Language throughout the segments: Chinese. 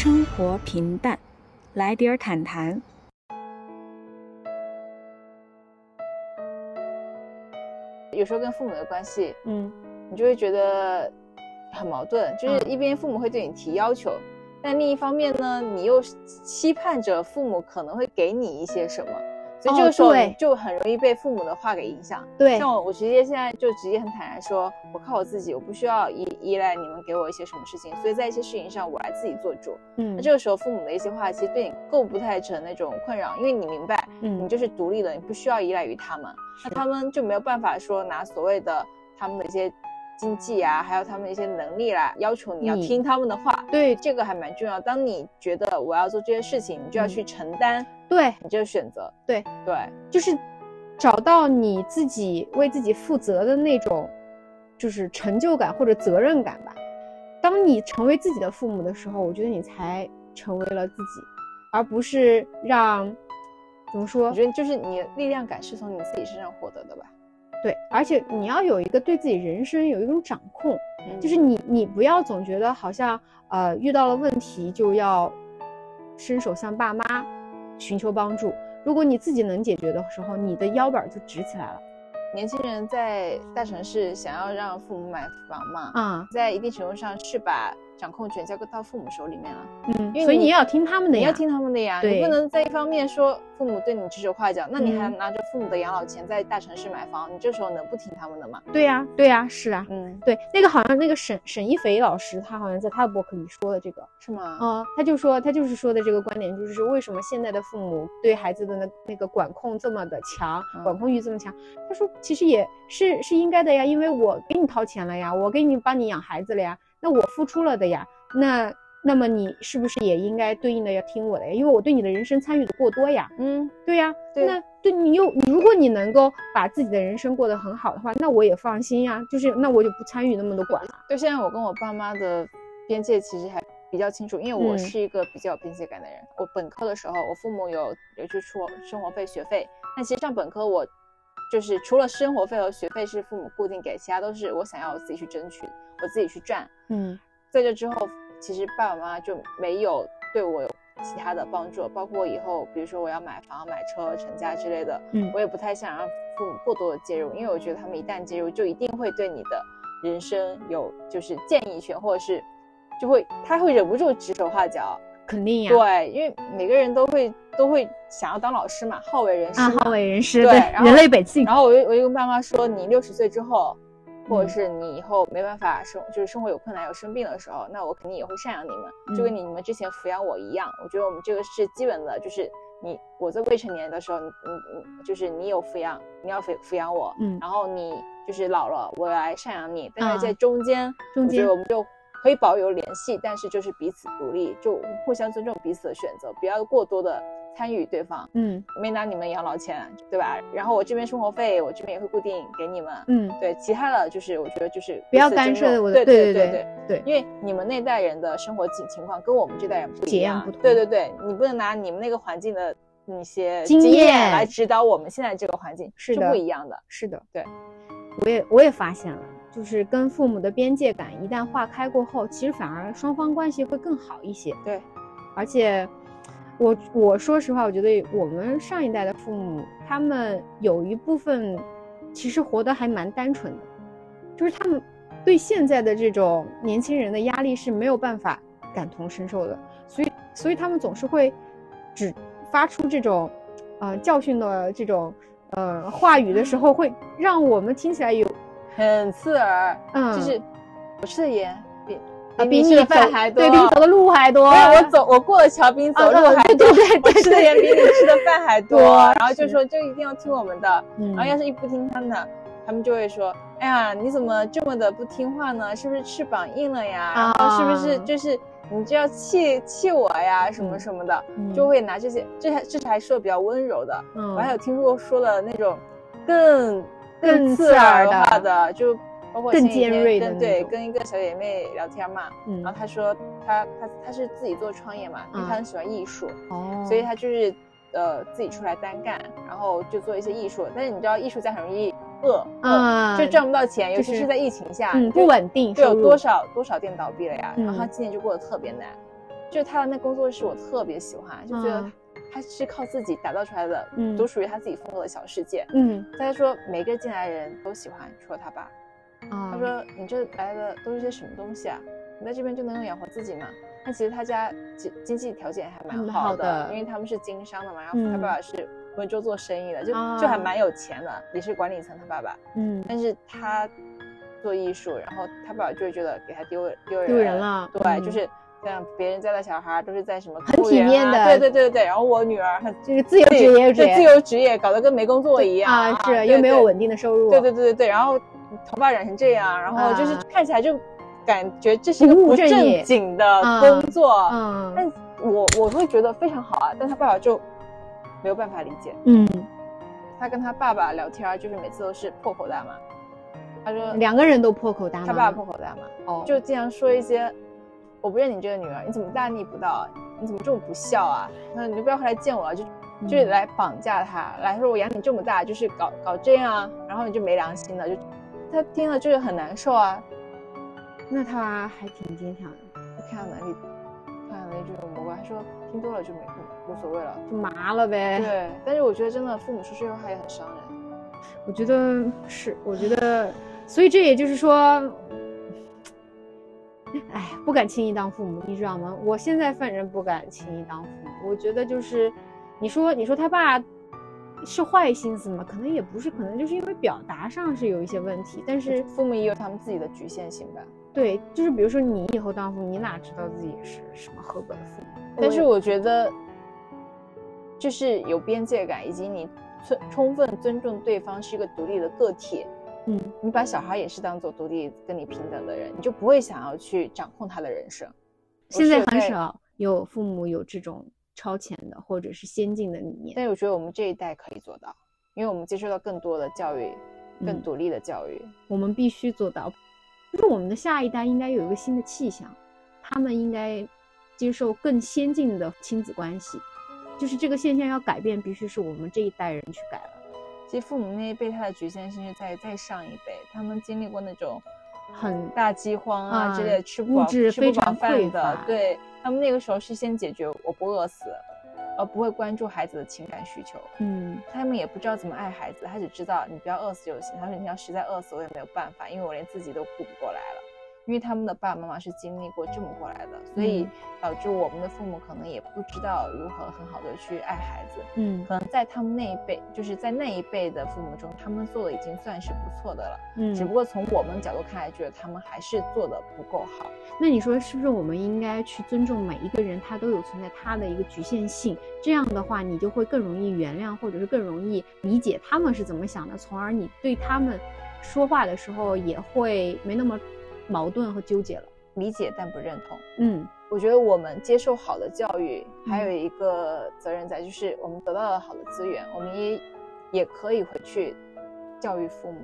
生活平淡，来点儿坦谈。有时候跟父母的关系，嗯，你就会觉得很矛盾，就是一边父母会对你提要求，但另一方面呢，你又期盼着父母可能会给你一些什么。所以这个时候就很容易被父母的话给影响。对，像我，我直接现在就直接很坦然说，我靠我自己，我不需要依依赖你们给我一些什么事情。所以在一些事情上，我来自己做主。嗯，那这个时候父母的一些话，其实对你构不太成那种困扰，因为你明白，嗯，你就是独立的，你不需要依赖于他们。那他们就没有办法说拿所谓的他们的一些经济啊，还有他们一些能力啦要求你要听他们的话。对，这个还蛮重要。当你觉得我要做这些事情，你就要去承担。对你这个选择，对对，就是找到你自己为自己负责的那种，就是成就感或者责任感吧。当你成为自己的父母的时候，我觉得你才成为了自己，而不是让怎么说？我觉得就是你力量感是从你自己身上获得的吧。对，而且你要有一个对自己人生有一种掌控，就是你你不要总觉得好像呃遇到了问题就要伸手向爸妈。寻求帮助，如果你自己能解决的时候，你的腰板就直起来了。年轻人在大城市想要让父母买房嘛，啊，在一定程度上是把。掌控权交给到父母手里面了，嗯，所以你要听他们的，你要听他们的呀，你不能在一方面说父母对你指手画脚，那你还拿着父母的养老钱在大城市买房，你这时候能不听他们的吗？对呀，对呀，是啊，嗯，对，那个好像那个沈沈一斐老师，他好像在他的博客里说的这个，是吗？啊，他就说他就是说的这个观点，就是为什么现在的父母对孩子的那那个管控这么的强，管控欲这么强？他说其实也是是应该的呀，因为我给你掏钱了呀，我给你帮你养孩子了呀。那我付出了的呀，那那么你是不是也应该对应的要听我的呀？因为我对你的人生参与的过多呀。嗯，对呀。对那对你又，如果你能够把自己的人生过得很好的话，那我也放心呀。就是那我就不参与那么多管了。就现在我跟我爸妈的边界其实还比较清楚，因为我是一个比较有边界感的人。我本科的时候，我父母有有去出生活费、学费，但其实上本科我就是除了生活费和学费是父母固定给，其他都是我想要我自己去争取。我自己去赚，嗯，在这之后，其实爸爸妈妈就没有对我有其他的帮助，包括以后，比如说我要买房、买车、成家之类的，嗯，我也不太想让父母过多的介入，因为我觉得他们一旦介入，就一定会对你的人生有就是建议权，或者是就会他会忍不住指手画脚，肯定呀，对，因为每个人都会都会想要当老师嘛，好为人师，好为人师，对，人类本性。然后我就我就跟爸妈说，你六十岁之后。或者是你以后没办法生，就是生活有困难、有生病的时候，那我肯定也会赡养你们，就跟你们之前抚养我一样。我觉得我们这个是基本的，就是你我在未成年的时候，你你你就是你有抚养，你要抚抚养我，嗯，然后你就是老了，我来赡养你。但是在中间，中间我们就可以保有联系，但是就是彼此独立，就互相尊重彼此的选择，不要过多的。参与对方，嗯，没拿你们养老钱，对吧？然后我这边生活费，我这边也会固定给你们，嗯，对。其他的就是我觉得就是不要干涉我的，对对对对对，因为你们那代人的生活情情况跟我们这代人不一样，不同。对对对，你不能拿你们那个环境的那些经验来指导我们现在这个环境，是不一样的。是的，对。我也我也发现了，就是跟父母的边界感一旦划开过后，其实反而双方关系会更好一些。对，而且。我我说实话，我觉得我们上一代的父母，他们有一部分其实活得还蛮单纯的，就是他们对现在的这种年轻人的压力是没有办法感同身受的，所以所以他们总是会只发出这种呃教训的这种呃话语的时候，会让我们听起来有很刺耳，嗯，就是我吃的盐。比你吃的饭还多，对，比你走的路还多。我走，我过了桥比你走路还多。对 对对，吃的盐比你吃的饭还多。然后就说就一定要听我们的，然后要是一不听他们的，他们就会说：“哎呀，你怎么这么的不听话呢？是不是翅膀硬了呀？然后是不是就是你就要气气我呀？什么什么的，就会拿这些，这还这才说的比较温柔的。我还有听说说的那种更更刺耳的话的，就。包括更尖锐的对，跟一个小姐妹聊天嘛，然后她说她她她是自己做创业嘛，因为她很喜欢艺术，哦，所以她就是呃自己出来单干，然后就做一些艺术。但是你知道艺术家很容易饿，嗯，就赚不到钱，尤其是在疫情下，不稳定，就有多少多少店倒闭了呀。然后她今年就过得特别难，就是他的那工作室我特别喜欢，就觉得他是靠自己打造出来的，嗯，独属于他自己风格的小世界。嗯，他说每个进来的人都喜欢，除了他爸。他说你这来的都是些什么东西啊？你在这边就能用养活自己吗？但其实他家经经济条件还蛮好的，因为他们是经商的嘛，然后他爸爸是温州做生意的，就就还蛮有钱的，也是管理层。他爸爸，嗯，但是他做艺术，然后他爸爸就会觉得给他丢丢人丢人了，对，就是像别人家的小孩都是在什么很体面的，对对对对对，然后我女儿就是自由职业，对自由职业搞得跟没工作一样啊，是又没有稳定的收入，对对对对对，然后头发染成这样，然后就是看起来就。感觉这是一个不正经的工作，嗯，但我我会觉得非常好啊。但他爸爸就没有办法理解，嗯，他跟他爸爸聊天就是每次都是破口大骂。他说两个人都破口大骂，他爸爸破口大骂，哦，就经常说一些我不认你这个女儿，你怎么大逆不道？你怎么这么不孝啊？那你就不要回来见我了，就就来绑架他，来说我养你这么大就是搞搞这样，然后你就没良心了，就他听了就是很难受啊。那他还挺坚强的，看到哪里，看到哪里就有魔怪。他说听多了就没无所谓了，就麻了呗。对，但是我觉得真的父母说这句话也很伤人。我觉得是，我觉得，所以这也就是说，哎，不敢轻易当父母，你知道吗？我现在反正不敢轻易当父母。我觉得就是，你说你说他爸是坏心思吗？可能也不是，可能就是因为表达上是有一些问题。但是父母也有他们自己的局限性吧。对，就是比如说你以后当父母，你哪知道自己是什么合格的父母？但是我觉得，就是有边界感，以及你充充分尊重对方是一个独立的个体。嗯，你把小孩也是当做独立跟你平等的人，你就不会想要去掌控他的人生。现在很少有父母有这种超前的或者是先进的理念。但我觉得我们这一代可以做到，因为我们接受到更多的教育，更独立的教育，我们必须做到。就是我们的下一代应该有一个新的气象，他们应该接受更先进的亲子关系。就是这个现象要改变，必须是我们这一代人去改了。其实父母那一辈他的局限性是在再上一辈，他们经历过那种很大饥荒啊之类，吃不饱吃不饱饭的。对他们那个时候是先解决我不饿死。而不会关注孩子的情感需求，嗯，他们也不知道怎么爱孩子，他只知道你不要饿死就行。他说你要实在饿死，我也没有办法，因为我连自己都顾不过来了。因为他们的爸爸妈妈是经历过这么过来的，所以导致我们的父母可能也不知道如何很好的去爱孩子。嗯，可能在他们那一辈，就是在那一辈的父母中，他们做的已经算是不错的了。嗯，只不过从我们角度看来，觉得他们还是做的不够好。那你说是不是我们应该去尊重每一个人，他都有存在他的一个局限性？这样的话，你就会更容易原谅，或者是更容易理解他们是怎么想的，从而你对他们说话的时候也会没那么。矛盾和纠结了，理解但不认同。嗯，我觉得我们接受好的教育，还有一个责任在，就是我们得到了好的资源，我们也也可以回去教育父母，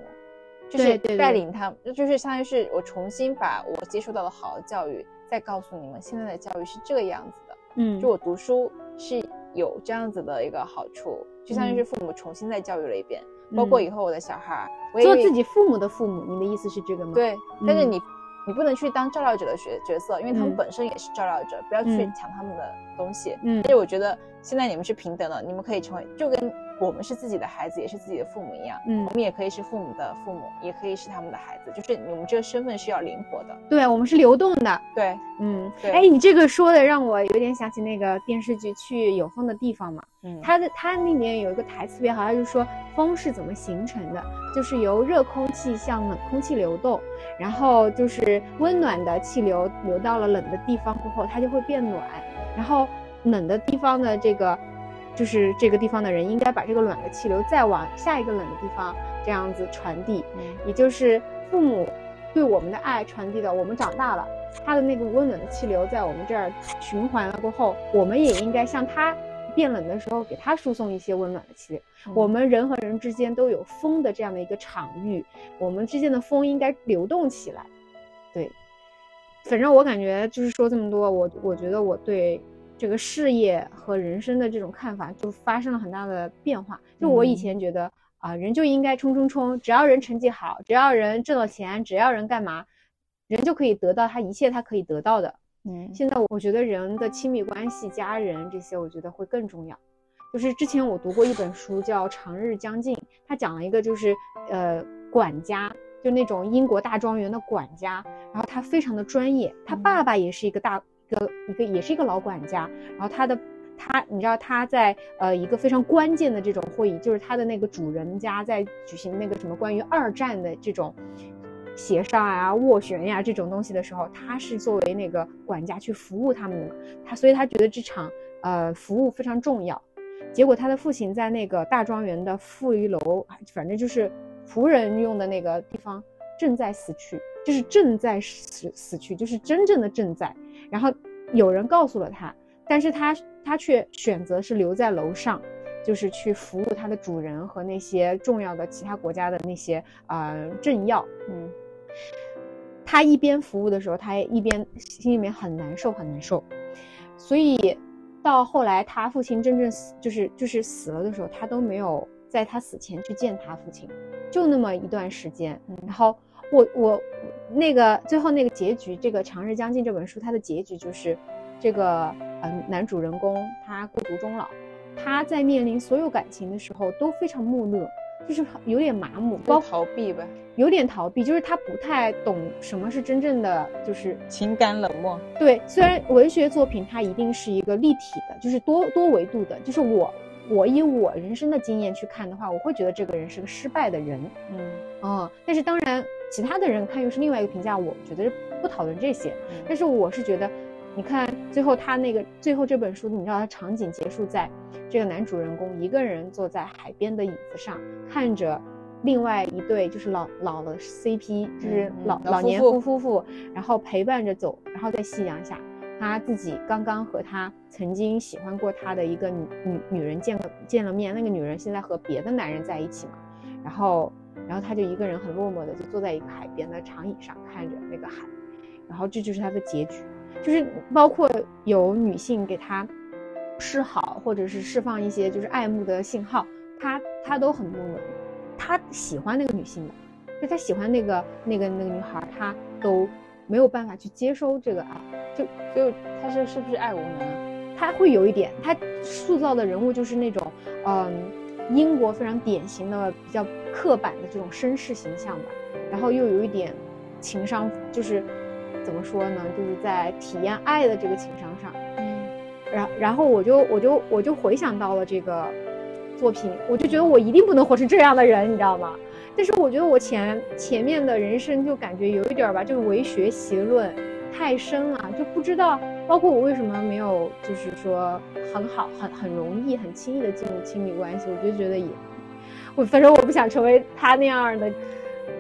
就是带领他们，就是相当于是我重新把我接受到的好的教育，再告诉你们现在的教育是这个样子的。嗯，就我读书是有这样子的一个好处，就相当于是父母重新再教育了一遍，包括以后我的小孩，做自己父母的父母，你的意思是这个吗？对，但是你。你不能去当照料者的角角色，因为他们本身也是照料者，不要去抢他们的东西。嗯，而且我觉得现在你们是平等的，你们可以成为就跟我们是自己的孩子，也是自己的父母一样。嗯，我们也可以是父母的父母，也可以是他们的孩子，就是你们这个身份是要灵活的。对，我们是流动的。对，嗯，对。哎，你这个说的让我有点想起那个电视剧《去有风的地方》嘛。嗯，它的它里面有一个台词特别好，他就说风是怎么形成的，就是由热空气向冷空气流动。然后就是温暖的气流流到了冷的地方过后，它就会变暖。然后冷的地方的这个，就是这个地方的人应该把这个暖的气流再往下一个冷的地方这样子传递。嗯，也就是父母对我们的爱传递的，我们长大了，他的那个温暖的气流在我们这儿循环了过后，我们也应该像他。变冷的时候，给他输送一些温暖的气流。我们人和人之间都有风的这样的一个场域，我们之间的风应该流动起来。对，反正我感觉就是说这么多，我我觉得我对这个事业和人生的这种看法就发生了很大的变化。就我以前觉得啊，人就应该冲冲冲，只要人成绩好，只要人挣了钱，只要人干嘛，人就可以得到他一切他可以得到的。嗯，现在我觉得人的亲密关系、家人这些，我觉得会更重要。就是之前我读过一本书叫《长日将近》，他讲了一个就是呃管家，就那种英国大庄园的管家，然后他非常的专业，他爸爸也是一个大一个一个也是一个老管家，然后他的他你知道他在呃一个非常关键的这种会议，就是他的那个主人家在举行那个什么关于二战的这种。协商啊、斡旋呀这种东西的时候，他是作为那个管家去服务他们的嘛，他所以他觉得这场呃服务非常重要。结果他的父亲在那个大庄园的负一楼，反正就是仆人用的那个地方正在死去，就是正在死死去，就是真正的正在。然后有人告诉了他，但是他他却选择是留在楼上。就是去服务他的主人和那些重要的其他国家的那些呃政要，嗯，他一边服务的时候，他一边心里面很难受，很难受。所以到后来他父亲真正死，就是就是死了的时候，他都没有在他死前去见他父亲，就那么一段时间。然后我我那个最后那个结局，这个《长日将近》这本书，它的结局就是这个嗯男主人公他孤独终老。他在面临所有感情的时候都非常木讷，就是有点麻木，包逃避吧，有点逃避，就是他不太懂什么是真正的就是情感冷漠。对，虽然文学作品它一定是一个立体的，就是多多维度的，就是我我以我人生的经验去看的话，我会觉得这个人是个失败的人，嗯哦，但是当然其他的人看又是另外一个评价，我觉得不讨论这些，但是我是觉得。你看，最后他那个最后这本书，你知道，他场景结束在这个男主人公一个人坐在海边的椅子上，看着另外一对就是老老的 CP，就是老老年夫夫妇，然后陪伴着走，然后在夕阳下，他自己刚刚和他曾经喜欢过他的一个女女女人见了见了面，那个女人现在和别的男人在一起嘛，然后然后他就一个人很落寞的就坐在一个海边的长椅上看着那个海，然后这就是他的结局。就是包括有女性给他示好，或者是释放一些就是爱慕的信号，他他都很木讷，他喜欢那个女性的，就他喜欢那个那个那个女孩，他都没有办法去接收这个爱，就就他是是不是爱无能？他会有一点，他塑造的人物就是那种嗯英国非常典型的比较刻板的这种绅士形象吧，然后又有一点情商，就是。怎么说呢？就是在体验爱的这个情商上，嗯，然然后我就我就我就回想到了这个作品，我就觉得我一定不能活成这样的人，你知道吗？但是我觉得我前前面的人生就感觉有一点吧，就是唯学习论太深了，就不知道，包括我为什么没有，就是说很好、很很容易、很轻易的进入亲密关系，我就觉得也，我反正我不想成为他那样的，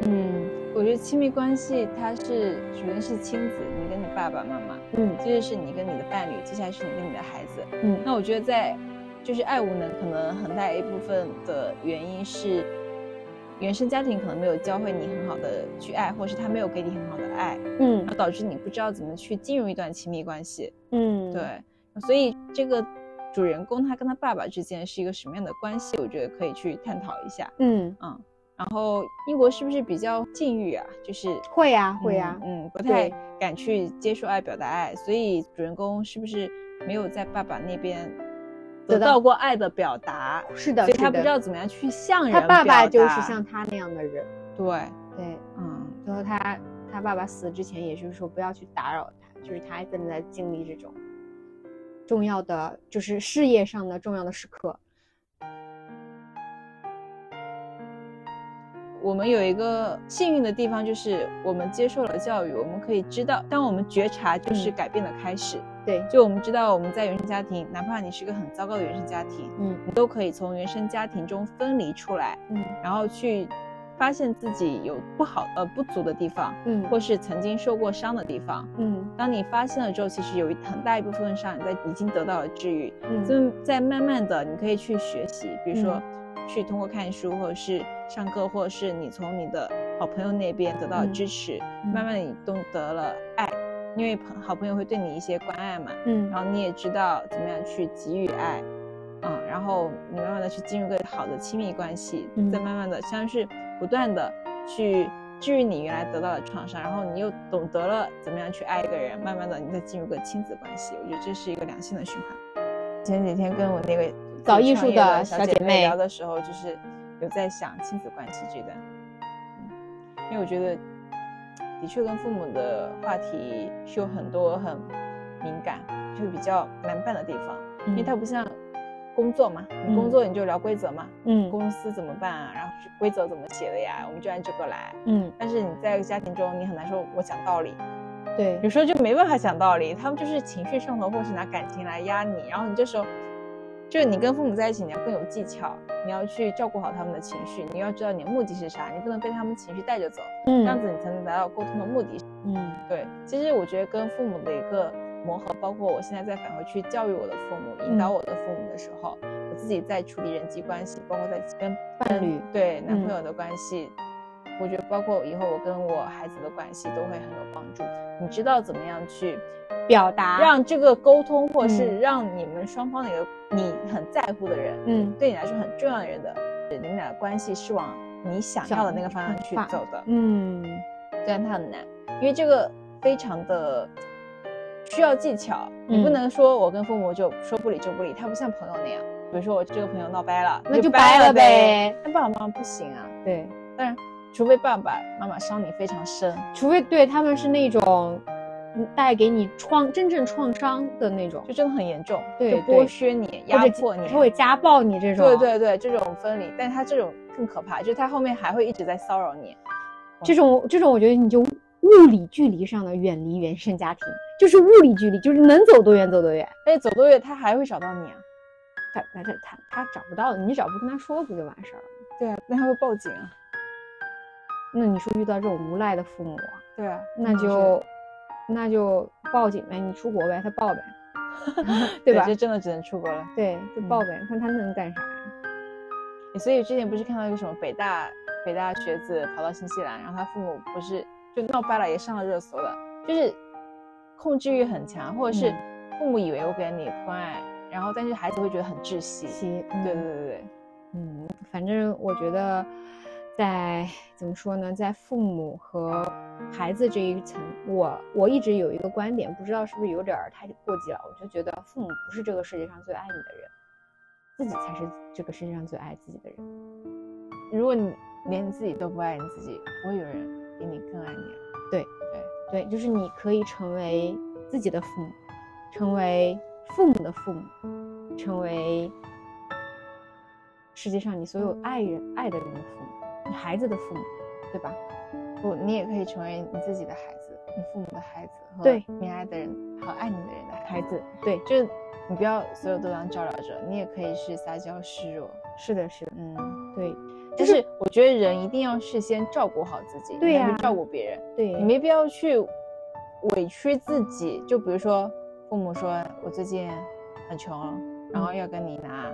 嗯。我觉得亲密关系，它是首先是亲子，你跟你爸爸妈妈，嗯，接着是你跟你的伴侣，接下来是你跟你的孩子，嗯。那我觉得在就是爱无能，可能很大一部分的原因是原生家庭可能没有教会你很好的去爱，或是他没有给你很好的爱，嗯，然后导致你不知道怎么去进入一段亲密关系，嗯，对。所以这个主人公他跟他爸爸之间是一个什么样的关系？我觉得可以去探讨一下，嗯嗯。然后英国是不是比较禁欲啊？就是会呀，会呀，嗯，不太敢去接受爱、表达爱，所以主人公是不是没有在爸爸那边得到过爱的表达？是的，所以他不知道怎么样去向人。他爸爸就是像他那样的人。对对，嗯，然后他他爸爸死之前，也就是说不要去打扰他，就是他正在经历这种重要的，就是事业上的重要的时刻。我们有一个幸运的地方，就是我们接受了教育，我们可以知道，当我们觉察，就是改变的开始。对，就我们知道我们在原生家庭，哪怕你是个很糟糕的原生家庭，嗯，你都可以从原生家庭中分离出来，嗯，然后去发现自己有不好呃不足的地方，嗯，或是曾经受过伤的地方，嗯，当你发现了之后，其实有一很大一部分伤你在已经得到了治愈，嗯，所以在慢慢的你可以去学习，比如说。去通过看书，或者是上课，或者是你从你的好朋友那边得到支持，慢慢你懂得了爱，因为朋好朋友会对你一些关爱嘛，嗯，然后你也知道怎么样去给予爱，嗯，然后你慢慢的去进入个好的亲密关系，再慢慢的像是不断的去治愈你原来得到的创伤，然后你又懂得了怎么样去爱一个人，慢慢的你再进入个亲子关系，我觉得这是一个良性的循环。前几天跟我那个搞艺术的小姐妹聊的时候，就是有在想亲子关系这段，嗯，因为我觉得的确跟父母的话题是有很多很敏感，就比较难办的地方，因为它不像。工作嘛，你工作你就聊规则嘛，嗯，公司怎么办啊？然后规则怎么写的呀？我们就按这个来，嗯。但是你在家庭中，你很难说我讲道理，对，有时候就没办法讲道理，他们就是情绪上头，或是拿感情来压你。然后你这时候，就是你跟父母在一起，你要更有技巧，你要去照顾好他们的情绪，你要知道你的目的是啥，你不能被他们情绪带着走，嗯，这样子你才能达到沟通的目的，嗯，对。其实我觉得跟父母的一个。磨合，包括我现在在返回去教育我的父母，引导我的父母的时候，我自己在处理人际关系，包括在跟伴侣、对男朋友的关系，我觉得包括以后我跟我孩子的关系都会很有帮助。你知道怎么样去表达，让这个沟通，或者是让你们双方的一个你很在乎的人，嗯，对你来说很重要的人的，你们俩的关系是往你想要的那个方向去走的，嗯，虽然它很难，因为这个非常的。需要技巧，你不能说我跟父母就说不理就不理，他不像朋友那样。比如说我这个朋友闹掰了，那就掰了呗。那爸爸妈妈不行啊。对，当然，除非爸爸妈妈伤你非常深，除非对他们是那种带给你创真正创伤的那种，就真的很严重，对，剥削你、压迫你，他会家暴你这种。对对对，这种分离，但他这种更可怕，就是他后面还会一直在骚扰你。这种这种，我觉得你就。物理距离上的远离原生家庭，就是物理距离，就是能走多远走多远。哎，走多远他还会找到你啊？他他他他他找不到你，只要不跟他说不就完事儿了？对啊，那他会报警啊。那你说遇到这种无赖的父母，对啊，那就那就报警呗，你出国呗，他报呗，对吧？这真的只能出国了。对，就报呗，看他能干啥呀？所以之前不是看到一个什么北大北大学子跑到新西兰，然后他父母不是。就闹掰了，也上了热搜了。就是控制欲很强，或者是父母以为我给了你关爱，然后但是孩子会觉得很窒息。对对对对，嗯，反正我觉得在怎么说呢，在父母和孩子这一层，我我一直有一个观点，不知道是不是有点太过激了。我就觉得父母不是这个世界上最爱你的人，自己才是这个世界上最爱自己的人。如果你连你自己都不爱你自己，不会有人。比你更爱你，对对对，就是你可以成为自己的父母，成为父母的父母，成为世界上你所有爱人爱的人的父母，你孩子的父母，对吧？不，你也可以成为你自己的孩子，你父母的孩子，对你爱的人和爱你的人的孩子，对，就是你不要所有都当照料者，你也可以是撒娇示弱，是的，是的，嗯，对。就是我觉得人一定要事先照顾好自己，对呀，照顾别人，对你没必要去委屈自己。就比如说，父母说我最近很穷，然后要跟你拿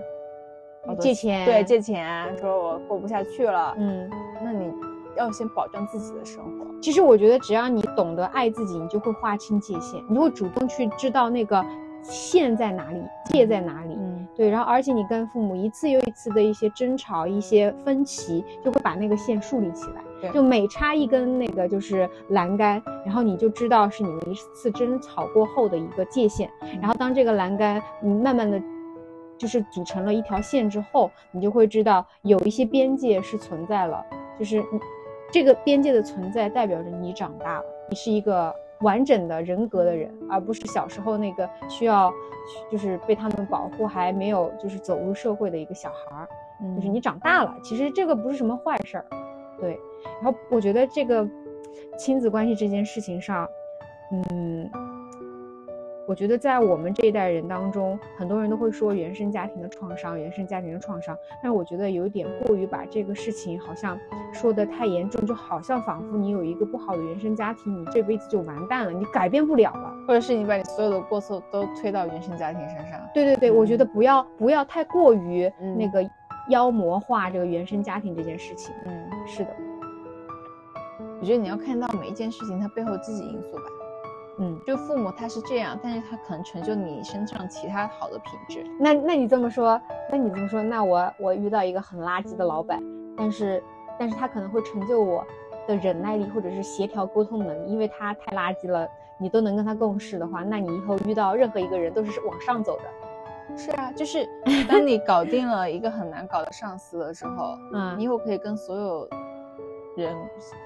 借钱，对，借钱，说我过不下去了，嗯，那你要先保证自己的生活。其实我觉得，只要你懂得爱自己，你就会划清界限，你就会主动去知道那个线在哪里，界在哪里。嗯对，然后而且你跟父母一次又一次的一些争吵、一些分歧，就会把那个线树立起来。对，就每插一根那个就是栏杆，然后你就知道是你们一次争吵过后的一个界限。然后当这个栏杆你慢慢的，就是组成了一条线之后，你就会知道有一些边界是存在了，就是你这个边界的存在代表着你长大了，你是一个。完整的人格的人，而不是小时候那个需要，就是被他们保护还没有就是走入社会的一个小孩儿。嗯，就是你长大了，其实这个不是什么坏事儿。对，然后我觉得这个亲子关系这件事情上，嗯。我觉得在我们这一代人当中，很多人都会说原生家庭的创伤，原生家庭的创伤。但是我觉得有点过于把这个事情好像说的太严重，就好像仿佛你有一个不好的原生家庭，你这辈子就完蛋了，你改变不了了，或者是你把你所有的过错都推到原生家庭身上。对对对，我觉得不要不要太过于那个妖魔化这个原生家庭这件事情。嗯，是的。我觉得你要看到每一件事情它背后自己因素吧。嗯，就父母他是这样，但是他可能成就你身上其他好的品质。那那你这么说，那你这么说，那我我遇到一个很垃圾的老板，但是但是他可能会成就我的忍耐力或者是协调沟通能力，因为他太垃圾了，你都能跟他共事的话，那你以后遇到任何一个人都是往上走的。是啊，就是当你搞定了一个很难搞的上司的时候，嗯，你以后可以跟所有人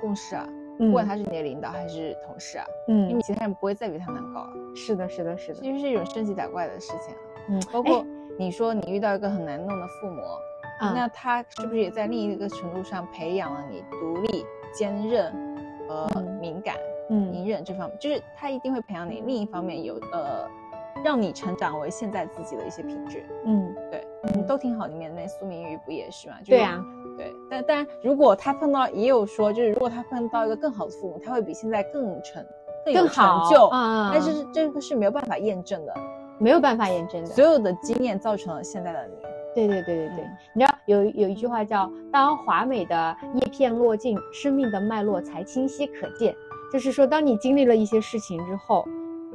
共事啊，不管他是你的领导还是同事啊，嗯，因为其他人不会再比他难搞了。是的，是的，是的，其实是一种升级打怪的事情。嗯，包括你说你遇到一个很难弄的父母，那他是不是也在另一个程度上培养了你独立、坚韧和敏感、嗯隐忍这方面？就是他一定会培养你另一方面有呃。让你成长为现在自己的一些品质，嗯，对，都挺好。里面那苏明玉不也是吗？对呀，对。但但，如果他碰到，也有说，就是如果他碰到一个更好的父母，他会比现在更成更有成就啊。但是这个是没有办法验证的，没有办法验证的。所有的经验造成了现在的你。对对对对对。你知道有有一句话叫“当华美的叶片落尽，生命的脉络才清晰可见”，就是说，当你经历了一些事情之后。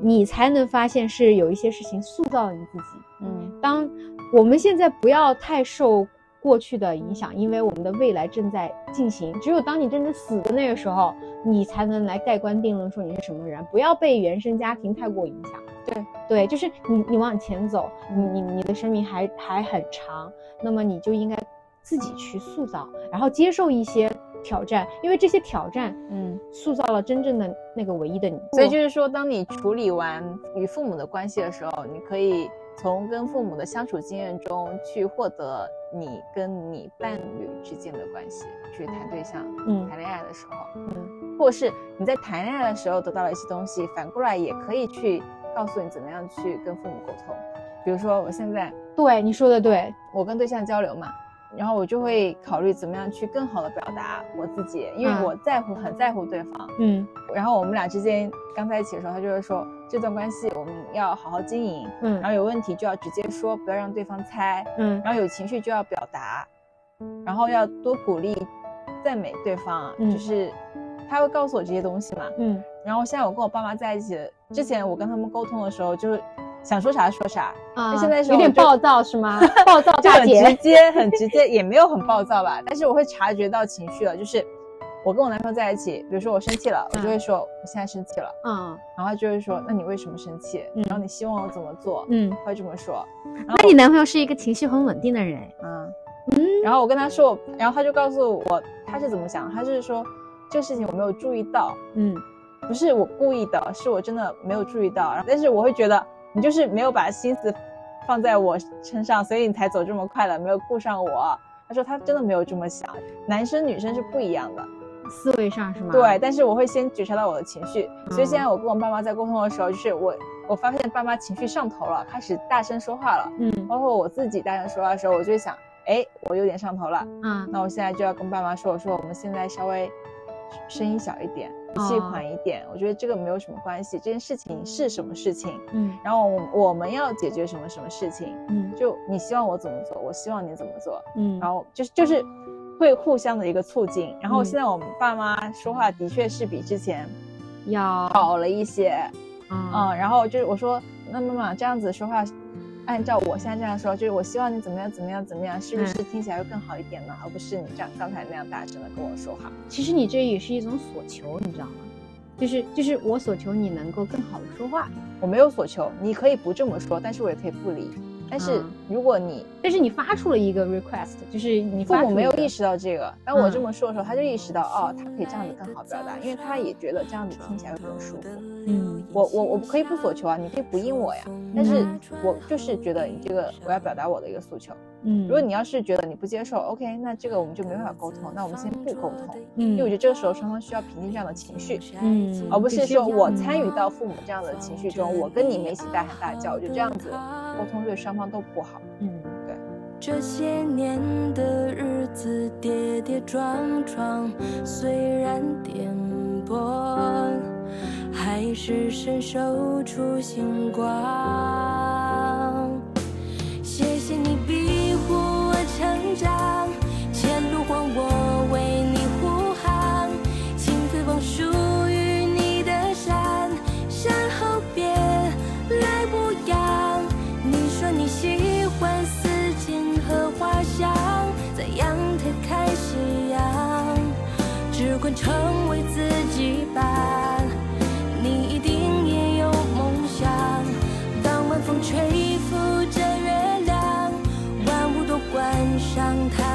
你才能发现是有一些事情塑造了你自己。嗯，当我们现在不要太受过去的影响，因为我们的未来正在进行。只有当你真正死的那个时候，你才能来盖棺定论说你是什么人。不要被原生家庭太过影响。对对，就是你你往前走，你你你的生命还还很长，那么你就应该自己去塑造，然后接受一些。挑战，因为这些挑战，嗯，塑造了真正的那个唯一的你。所以就是说，当你处理完与父母的关系的时候，你可以从跟父母的相处经验中去获得你跟你伴侣之间的关系，去谈对象，嗯，谈恋爱的时候，嗯，或是你在谈恋爱的时候得到了一些东西，反过来也可以去告诉你怎么样去跟父母沟通。比如说，我现在对你说的对，我跟对象交流嘛。然后我就会考虑怎么样去更好的表达我自己，因为我在乎，很在乎对方。嗯。然后我们俩之间刚在一起的时候，他就会说这段关系我们要好好经营。嗯。然后有问题就要直接说，不要让对方猜。嗯。然后有情绪就要表达，然后要多鼓励、赞美对方。嗯。就是他会告诉我这些东西嘛。嗯。然后现在我跟我爸妈在一起，之前我跟他们沟通的时候就。想说啥说啥啊！现在是有点暴躁是吗？暴躁 大姐，很直接，很直接，也没有很暴躁吧。但是我会察觉到情绪了，就是我跟我男朋友在一起，比如说我生气了，我就会说我现在生气了，嗯，然后他就会说那你为什么生气？然后你希望我怎么做？嗯，他会这么说。那你男朋友是一个情绪很稳定的人，嗯嗯。然后我跟他说，然后他就告诉我他是怎么想，他就是说这个事情我没有注意到，嗯，不是我故意的，是我真的没有注意到。但是我会觉得。你就是没有把心思放在我身上，所以你才走这么快了，没有顾上我。他说他真的没有这么想，男生女生是不一样的，思维上是吗？对，但是我会先觉察到我的情绪，所以现在我跟我爸妈在沟通的时候，就是我我发现爸妈情绪上头了，开始大声说话了，嗯，包括我自己大声说话的时候，我就会想，哎，我有点上头了，嗯，那我现在就要跟爸妈说，我说我们现在稍微声音小一点。气缓一点，我觉得这个没有什么关系。这件事情是什么事情？嗯，然后我我们要解决什么什么事情？嗯，就你希望我怎么做，我希望你怎么做？嗯，然后就是就是会互相的一个促进。然后现在我们爸妈说话的确是比之前要好了一些。嗯，然后就是我说，那妈妈这样子说话。按照我现在这样说，就是我希望你怎么样怎么样怎么样，是不是听起来会更好一点呢？而不是你这样刚才那样大声的跟我说话。其实你这也是一种所求，你知道吗？就是就是我所求你能够更好的说话。我没有所求，你可以不这么说，但是我也可以不理。但是如果你，但是你发出了一个 request，就是你父母没有意识到这个，当我这么说的时候，他就意识到哦，他可以这样子更好表达，因为他也觉得这样子听起来会更舒服。嗯，我我我可以不索求啊，你可以不应我呀，但是我就是觉得你这个我要表达我的一个诉求。嗯，如果你要是觉得你不接受，OK，那这个我们就没办法沟通，那我们先不沟通。嗯，因为我觉得这个时候双方需要平静这样的情绪，嗯，而不是说我参与到父母这样的情绪中，我跟你们一起大喊大叫，我觉得这样子。沟通对双方都不好。嗯，对。这些年的日子跌跌撞撞，虽然颠簸，还是伸手出星光。谢谢你庇护我成长，阳台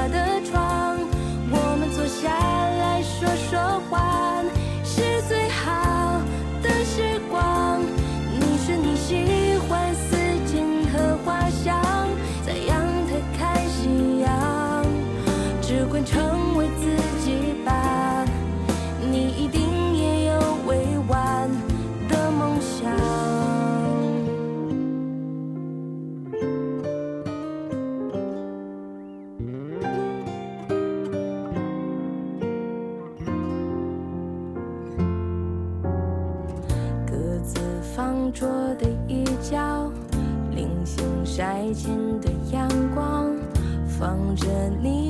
前的阳光，放着你。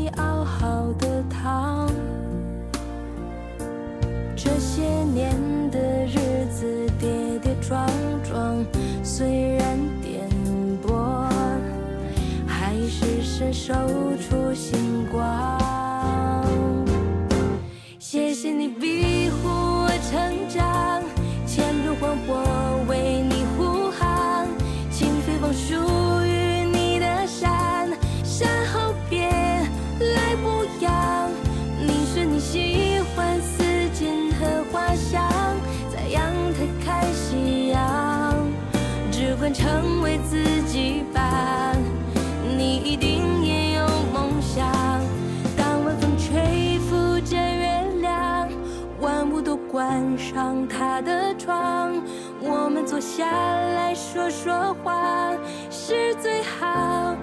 窗我们坐下来说说话是最好